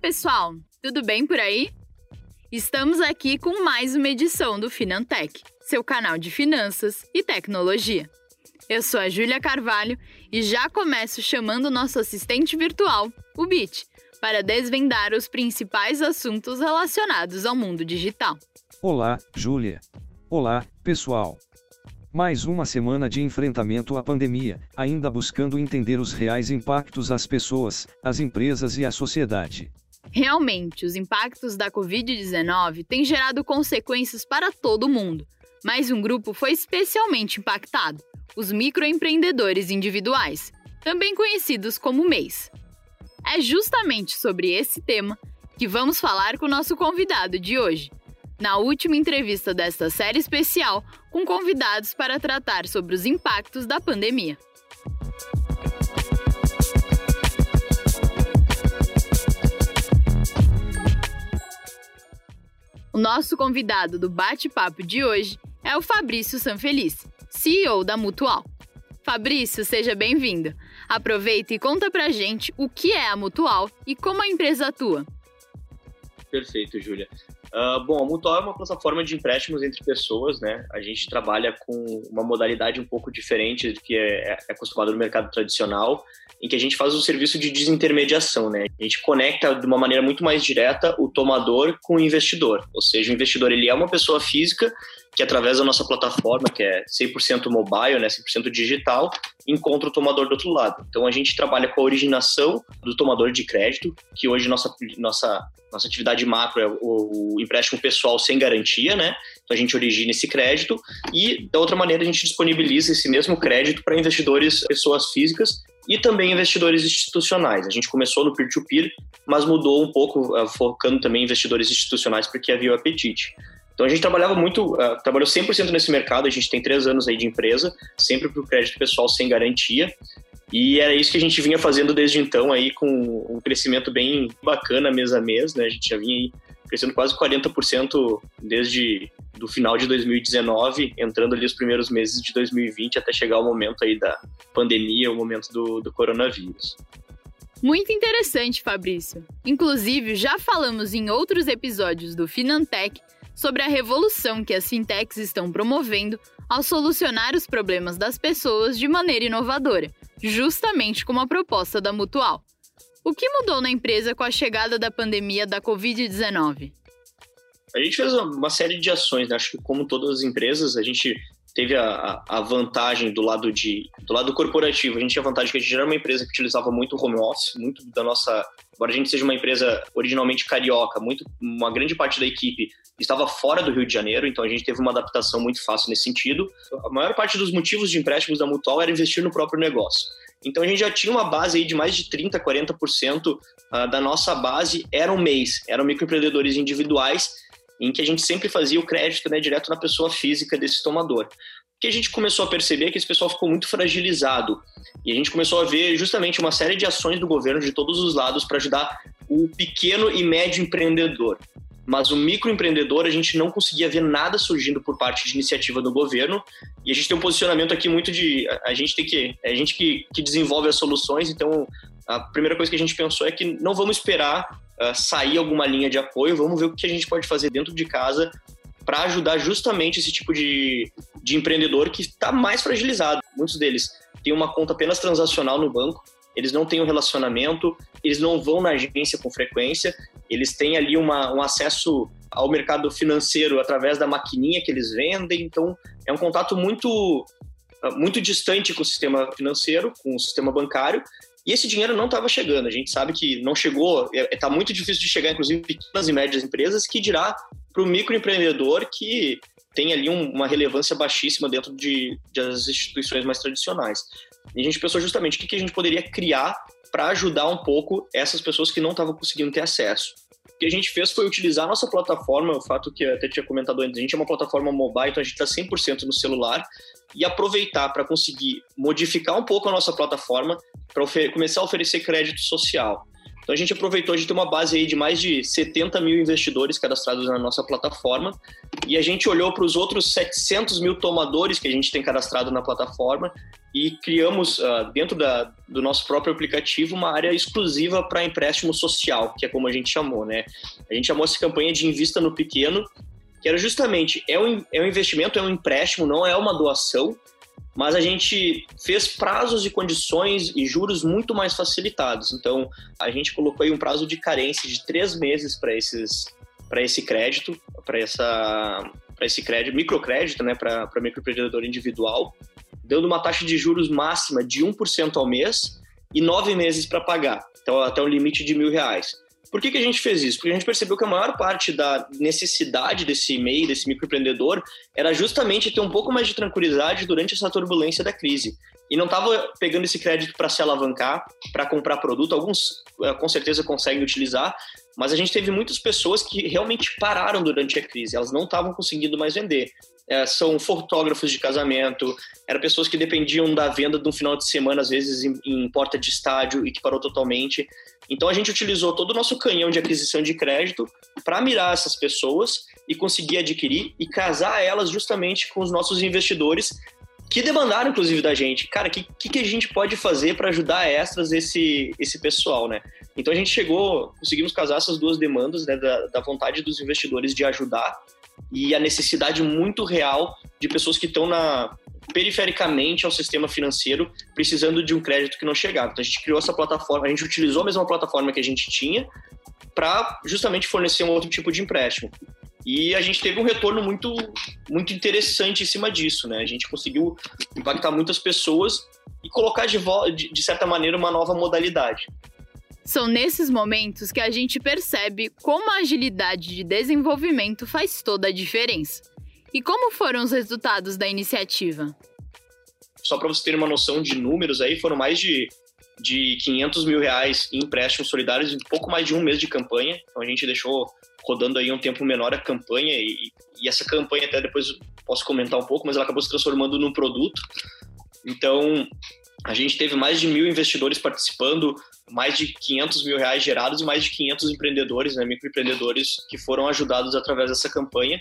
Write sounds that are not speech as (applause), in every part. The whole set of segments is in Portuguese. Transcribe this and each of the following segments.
pessoal! Tudo bem por aí? Estamos aqui com mais uma edição do Finantech, seu canal de finanças e tecnologia. Eu sou a Júlia Carvalho e já começo chamando nosso assistente virtual, o Bit, para desvendar os principais assuntos relacionados ao mundo digital. Olá, Júlia. Olá, pessoal. Mais uma semana de enfrentamento à pandemia, ainda buscando entender os reais impactos às pessoas, às empresas e à sociedade. Realmente, os impactos da Covid-19 têm gerado consequências para todo mundo, mas um grupo foi especialmente impactado: os microempreendedores individuais, também conhecidos como MEIs. É justamente sobre esse tema que vamos falar com o nosso convidado de hoje, na última entrevista desta série especial, com convidados para tratar sobre os impactos da pandemia. O nosso convidado do bate-papo de hoje é o Fabrício Sanfelice, CEO da Mutual. Fabrício, seja bem-vindo. Aproveita e conta pra gente o que é a Mutual e como a empresa atua. Perfeito, Júlia. Uh, bom, a Mutual é uma plataforma de empréstimos entre pessoas, né? A gente trabalha com uma modalidade um pouco diferente do que é, é acostumado no mercado tradicional, em que a gente faz um serviço de desintermediação, né? A gente conecta de uma maneira muito mais direta o tomador com o investidor, ou seja, o investidor ele é uma pessoa física que através da nossa plataforma, que é 100% mobile, né, 100% digital, encontra o tomador do outro lado. Então a gente trabalha com a originação do tomador de crédito, que hoje nossa nossa nossa atividade macro é o, o empréstimo pessoal sem garantia, né? Então a gente origina esse crédito e da outra maneira a gente disponibiliza esse mesmo crédito para investidores, pessoas físicas e também investidores institucionais. A gente começou no peer-to-peer, mas mudou um pouco, uh, focando também em investidores institucionais porque havia o apetite. Então a gente trabalhava muito, uh, trabalhou 100% nesse mercado, a gente tem três anos aí de empresa, sempre para o crédito pessoal sem garantia. E era isso que a gente vinha fazendo desde então aí com um crescimento bem bacana mês a mês, né? A gente já vinha crescendo quase 40% desde do final de 2019, entrando ali os primeiros meses de 2020 até chegar o momento aí da pandemia, o momento do, do coronavírus. Muito interessante, Fabrício. Inclusive, já falamos em outros episódios do Finantech sobre a revolução que as fintechs estão promovendo ao solucionar os problemas das pessoas de maneira inovadora, justamente como a proposta da Mutual. O que mudou na empresa com a chegada da pandemia da Covid-19? A gente fez uma série de ações, né? acho que como todas as empresas, a gente teve a, a, vantagem do lado de do lado corporativo. A gente tinha a vantagem que a gente era uma empresa que utilizava muito home office, muito da nossa. Embora a gente seja uma empresa originalmente carioca, muito uma grande parte da equipe estava fora do Rio de Janeiro, então a gente teve uma adaptação muito fácil nesse sentido. A maior parte dos motivos de empréstimos da Mutual era investir no próprio negócio. Então a gente já tinha uma base aí de mais de 30, 40% ah, da nossa base eram MEIs, eram microempreendedores individuais em que a gente sempre fazia o crédito né, direto na pessoa física desse tomador. Que a gente começou a perceber que esse pessoal ficou muito fragilizado e a gente começou a ver justamente uma série de ações do governo de todos os lados para ajudar o pequeno e médio empreendedor. Mas o microempreendedor, a gente não conseguia ver nada surgindo por parte de iniciativa do governo. E a gente tem um posicionamento aqui muito de. A gente tem que. É a gente que, que desenvolve as soluções, então a primeira coisa que a gente pensou é que não vamos esperar uh, sair alguma linha de apoio, vamos ver o que a gente pode fazer dentro de casa para ajudar justamente esse tipo de, de empreendedor que está mais fragilizado. Muitos deles têm uma conta apenas transacional no banco, eles não têm um relacionamento, eles não vão na agência com frequência, eles têm ali uma, um acesso ao mercado financeiro através da maquininha que eles vendem, então é um contato muito muito distante com o sistema financeiro, com o sistema bancário, e esse dinheiro não estava chegando. A gente sabe que não chegou, está é, é, muito difícil de chegar, inclusive, pequenas e médias empresas, que dirá para o microempreendedor que tem ali um, uma relevância baixíssima dentro de, de as instituições mais tradicionais. E a gente pensou justamente o que, que a gente poderia criar para ajudar um pouco essas pessoas que não estavam conseguindo ter acesso. O que a gente fez foi utilizar a nossa plataforma, o fato que eu até tinha comentado antes, a gente é uma plataforma mobile, então a gente está 100% no celular, e aproveitar para conseguir modificar um pouco a nossa plataforma para começar a oferecer crédito social. Então a gente aproveitou de ter uma base aí de mais de 70 mil investidores cadastrados na nossa plataforma e a gente olhou para os outros 700 mil tomadores que a gente tem cadastrado na plataforma e criamos, uh, dentro da, do nosso próprio aplicativo, uma área exclusiva para empréstimo social, que é como a gente chamou, né? A gente chamou essa campanha de Invista no Pequeno, que era justamente, é um, é um investimento, é um empréstimo, não é uma doação, mas a gente fez prazos e condições e juros muito mais facilitados. Então, a gente colocou aí um prazo de carência de três meses para esses para esse crédito, para essa para esse crédito, microcrédito, né, para microempreendedor individual, dando uma taxa de juros máxima de 1% ao mês e nove meses para pagar, então até um limite de mil reais. Por que, que a gente fez isso? Porque a gente percebeu que a maior parte da necessidade desse MEI, desse microempreendedor, era justamente ter um pouco mais de tranquilidade durante essa turbulência da crise. E não estava pegando esse crédito para se alavancar, para comprar produto. Alguns eh, com certeza conseguem utilizar, mas a gente teve muitas pessoas que realmente pararam durante a crise, elas não estavam conseguindo mais vender. É, são fotógrafos de casamento, eram pessoas que dependiam da venda de um final de semana, às vezes em, em porta de estádio e que parou totalmente. Então a gente utilizou todo o nosso canhão de aquisição de crédito para mirar essas pessoas e conseguir adquirir e casar elas justamente com os nossos investidores que demandaram, inclusive, da gente. Cara, o que, que, a gente pode fazer para ajudar extras esse, esse pessoal, né? Então a gente chegou, conseguimos casar essas duas demandas, né, da, da vontade dos investidores de ajudar e a necessidade muito real de pessoas que estão na perifericamente ao sistema financeiro, precisando de um crédito que não chegava. Então a gente criou essa plataforma, a gente utilizou a mesma plataforma que a gente tinha para justamente fornecer um outro tipo de empréstimo. E a gente teve um retorno muito, muito interessante em cima disso, né? A gente conseguiu impactar muitas pessoas e colocar de, de, de certa maneira uma nova modalidade. São nesses momentos que a gente percebe como a agilidade de desenvolvimento faz toda a diferença. E como foram os resultados da iniciativa? Só para você ter uma noção de números aí, foram mais de, de 500 mil reais em empréstimos solidários em pouco mais de um mês de campanha. Então a gente deixou rodando aí um tempo menor a campanha e, e essa campanha até depois posso comentar um pouco, mas ela acabou se transformando num produto. Então a gente teve mais de mil investidores participando, mais de 500 mil reais gerados e mais de 500 empreendedores, né, microempreendedores que foram ajudados através dessa campanha,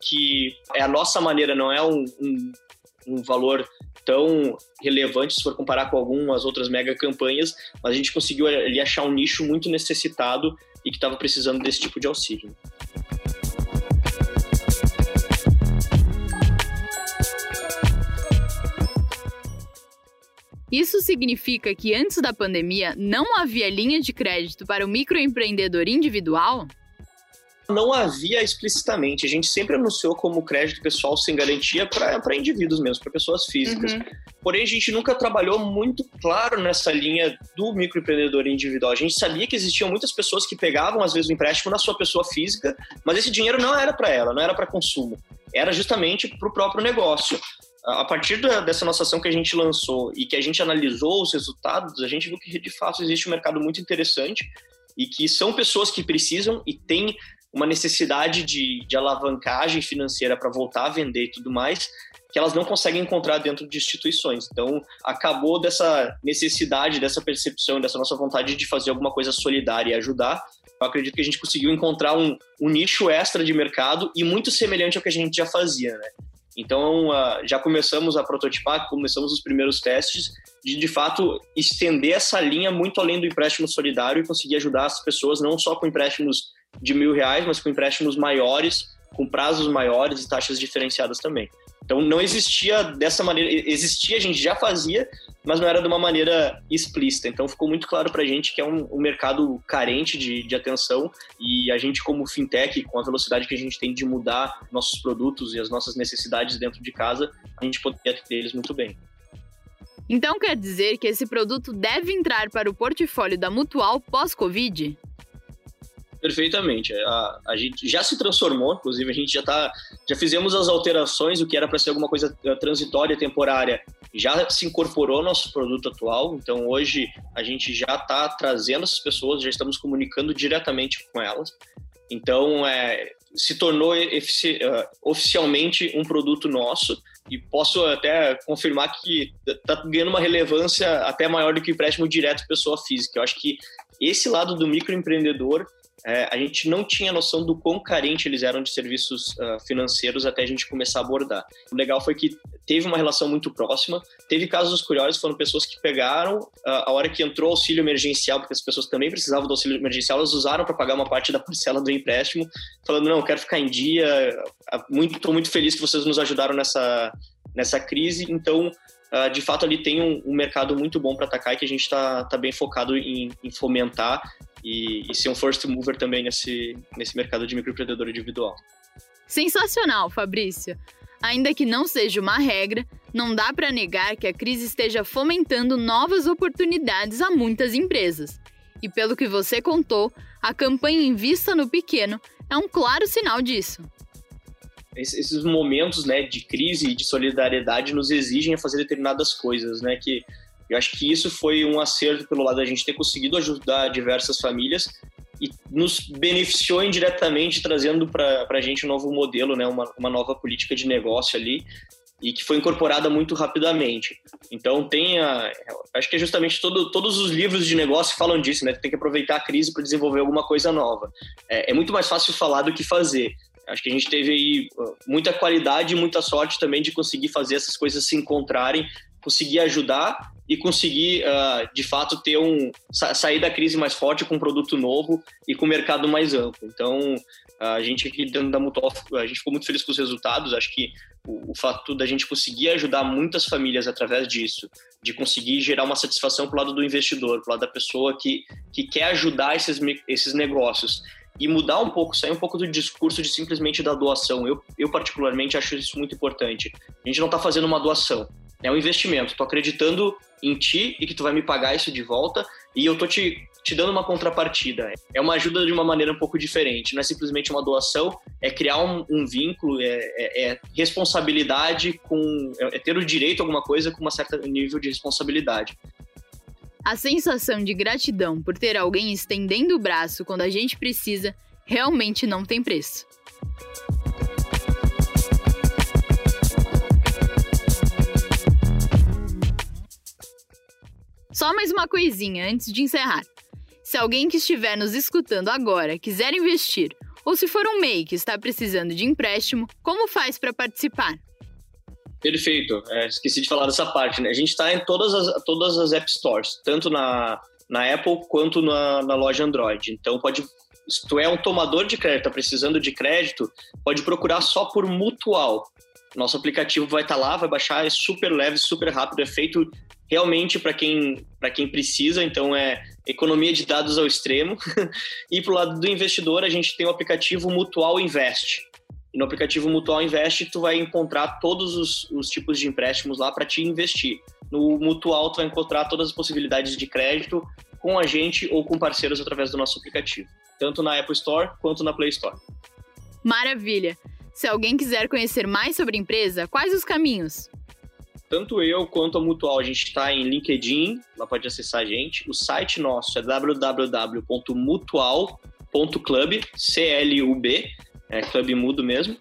que é a nossa maneira, não é um, um, um valor tão relevante se for comparar com algumas outras mega campanhas, mas a gente conseguiu ali achar um nicho muito necessitado e que estava precisando desse tipo de auxílio. Isso significa que antes da pandemia não havia linha de crédito para o microempreendedor individual? Não havia explicitamente. A gente sempre anunciou como crédito pessoal sem garantia para indivíduos mesmo, para pessoas físicas. Uhum. Porém, a gente nunca trabalhou muito claro nessa linha do microempreendedor individual. A gente sabia que existiam muitas pessoas que pegavam, às vezes, o empréstimo na sua pessoa física, mas esse dinheiro não era para ela, não era para consumo. Era justamente para o próprio negócio a partir da, dessa nossa ação que a gente lançou e que a gente analisou os resultados, a gente viu que de fato existe um mercado muito interessante e que são pessoas que precisam e têm uma necessidade de, de alavancagem financeira para voltar a vender e tudo mais, que elas não conseguem encontrar dentro de instituições. Então, acabou dessa necessidade, dessa percepção, dessa nossa vontade de fazer alguma coisa solidária e ajudar. Eu acredito que a gente conseguiu encontrar um, um nicho extra de mercado e muito semelhante ao que a gente já fazia, né? Então, uh, já começamos a prototipar, começamos os primeiros testes de, de fato, estender essa linha muito além do empréstimo solidário e conseguir ajudar as pessoas não só com empréstimos de mil reais, mas com empréstimos maiores, com prazos maiores e taxas diferenciadas também. Então, não existia dessa maneira, existia, a gente já fazia, mas não era de uma maneira explícita. Então ficou muito claro para a gente que é um, um mercado carente de, de, atenção e a gente como fintech, com a velocidade que a gente tem de mudar nossos produtos e as nossas necessidades dentro de casa, a gente poderia atender eles muito bem. Então quer dizer que esse produto deve entrar para o portfólio da Mutual pós-Covid? Perfeitamente. A, a gente já se transformou, inclusive a gente já tá, já fizemos as alterações, o que era para ser alguma coisa eh, transitória, temporária, já se incorporou ao nosso produto atual. Então hoje a gente já está trazendo essas pessoas, já estamos comunicando diretamente com elas. Então é, se tornou uh, oficialmente um produto nosso e posso até confirmar que está ganhando uma relevância até maior do que o empréstimo direto pessoa física. Eu acho que esse lado do microempreendedor é, a gente não tinha noção do quão carente eles eram de serviços uh, financeiros até a gente começar a abordar. O legal foi que teve uma relação muito próxima, teve casos curiosos, foram pessoas que pegaram, uh, a hora que entrou o auxílio emergencial, porque as pessoas também precisavam do auxílio emergencial, elas usaram para pagar uma parte da parcela do empréstimo, falando, não, quero ficar em dia, estou muito, muito feliz que vocês nos ajudaram nessa, nessa crise, então Uh, de fato ali tem um, um mercado muito bom para atacar e que a gente está tá bem focado em, em fomentar e, e, ser um first mover também nesse, nesse mercado de microempreendedor individual. Sensacional, Fabrício! Ainda que não seja uma regra, não dá para negar que a crise esteja fomentando novas oportunidades a muitas empresas. E pelo que você contou, a campanha Invista no Pequeno é um claro sinal disso. Esses momentos né, de crise e de solidariedade nos exigem a fazer determinadas coisas, né? Que eu acho que isso foi um acerto pelo lado da gente ter conseguido ajudar diversas famílias e nos beneficiou indiretamente, trazendo para a gente um novo modelo, né, uma, uma nova política de negócio ali, e que foi incorporada muito rapidamente. Então tem a, acho que é justamente todo, todos os livros de negócio falam disso, né? Tem que aproveitar a crise para desenvolver alguma coisa nova. É, é, muito mais fácil falar do que fazer. Acho que a gente teve aí muita qualidade e muita sorte também de conseguir fazer essas coisas se encontrarem, conseguir ajudar e conseguir, uh, de fato, ter um sair da crise mais forte com um produto novo e com um mercado mais amplo. Então, a gente aqui dentro da Mutual, a gente ficou muito feliz com os resultados. Acho que o, o fato da gente conseguir ajudar muitas famílias através disso, de conseguir gerar uma satisfação para o lado do investidor, para o lado da pessoa que, que quer ajudar esses, esses negócios e mudar um pouco, sair um pouco do discurso de simplesmente da doação. Eu, eu particularmente acho isso muito importante. A gente não está fazendo uma doação, é um investimento. Estou acreditando em ti e que tu vai me pagar isso de volta e eu tô te, te dando uma contrapartida. É uma ajuda de uma maneira um pouco diferente. Não é simplesmente uma doação, é criar um, um vínculo, é, é, é, responsabilidade com. É, é ter o direito a alguma coisa com um certo nível de responsabilidade. A sensação de gratidão por ter alguém estendendo o braço quando a gente precisa realmente não tem preço. Só mais uma coisinha antes de encerrar. Se alguém que estiver nos escutando agora quiser investir, ou se for um MEI que está precisando de empréstimo, como faz para participar? Perfeito. É, esqueci de falar dessa parte. Né? A gente está em todas as, todas as App Stores, tanto na, na Apple quanto na, na loja Android. Então, pode, se tu é um tomador de crédito, está precisando de crédito, pode procurar só por Mutual. Nosso aplicativo vai estar tá lá, vai baixar, é super leve, super rápido, é feito realmente para quem, quem precisa, então é economia de dados ao extremo. (laughs) e para o lado do investidor, a gente tem o aplicativo Mutual Invest. E no aplicativo Mutual Invest, tu vai encontrar todos os, os tipos de empréstimos lá para te investir. No Mutual, tu vai encontrar todas as possibilidades de crédito com a gente ou com parceiros através do nosso aplicativo, tanto na Apple Store quanto na Play Store. Maravilha! Se alguém quiser conhecer mais sobre a empresa, quais os caminhos? Tanto eu quanto a Mutual, a gente está em LinkedIn, lá pode acessar a gente. O site nosso é www.mutual.club, C-L-U-B, é clube mudo mesmo.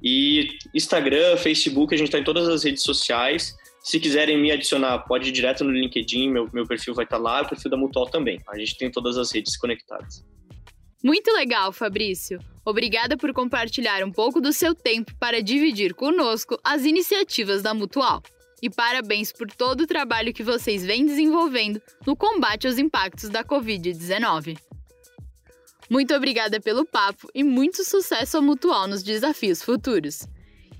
E Instagram, Facebook, a gente está em todas as redes sociais. Se quiserem me adicionar, pode ir direto no LinkedIn, meu, meu perfil vai estar tá lá, o perfil da Mutual também. A gente tem todas as redes conectadas. Muito legal, Fabrício. Obrigada por compartilhar um pouco do seu tempo para dividir conosco as iniciativas da Mutual e parabéns por todo o trabalho que vocês vêm desenvolvendo no combate aos impactos da Covid-19. Muito obrigada pelo papo e muito sucesso ao Mutual nos desafios futuros.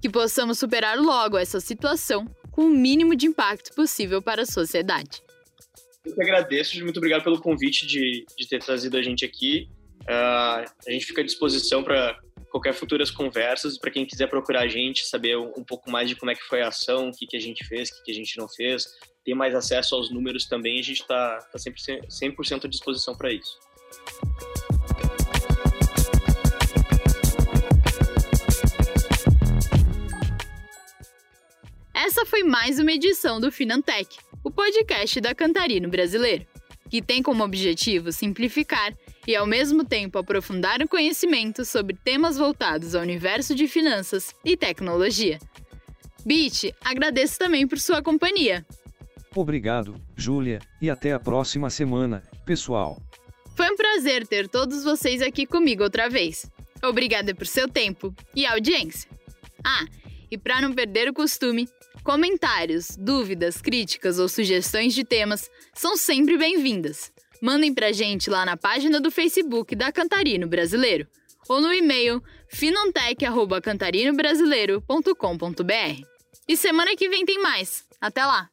Que possamos superar logo essa situação com o mínimo de impacto possível para a sociedade. Eu que agradeço, muito obrigado pelo convite de, de ter trazido a gente aqui. Uh, a gente fica à disposição para qualquer futuras conversas, para quem quiser procurar a gente, saber um, pouco mais de como é que foi a ação, o que, que a gente fez, o que, que a gente não fez, ter mais acesso aos números também, a gente está tá sempre 100% à disposição para isso. Essa foi mais uma edição do Finantech, o podcast da Cantarino Brasileiro, que tem como objetivo simplificar e, ao mesmo tempo, aprofundar o conhecimento sobre temas voltados ao universo de finanças e tecnologia. Bit, agradeço também por sua companhia. Obrigado, Júlia, e até a próxima semana, pessoal. Foi um prazer ter todos vocês aqui comigo outra vez. Obrigada por seu tempo e audiência. Ah, e para não perder o costume, comentários, dúvidas, críticas ou sugestões de temas são sempre bem-vindas. Mandem pra gente lá na página do Facebook da Cantarino Brasileiro ou no e-mail finantech.cantarinobrasileiro.com.br. E semana que vem tem mais. Até lá!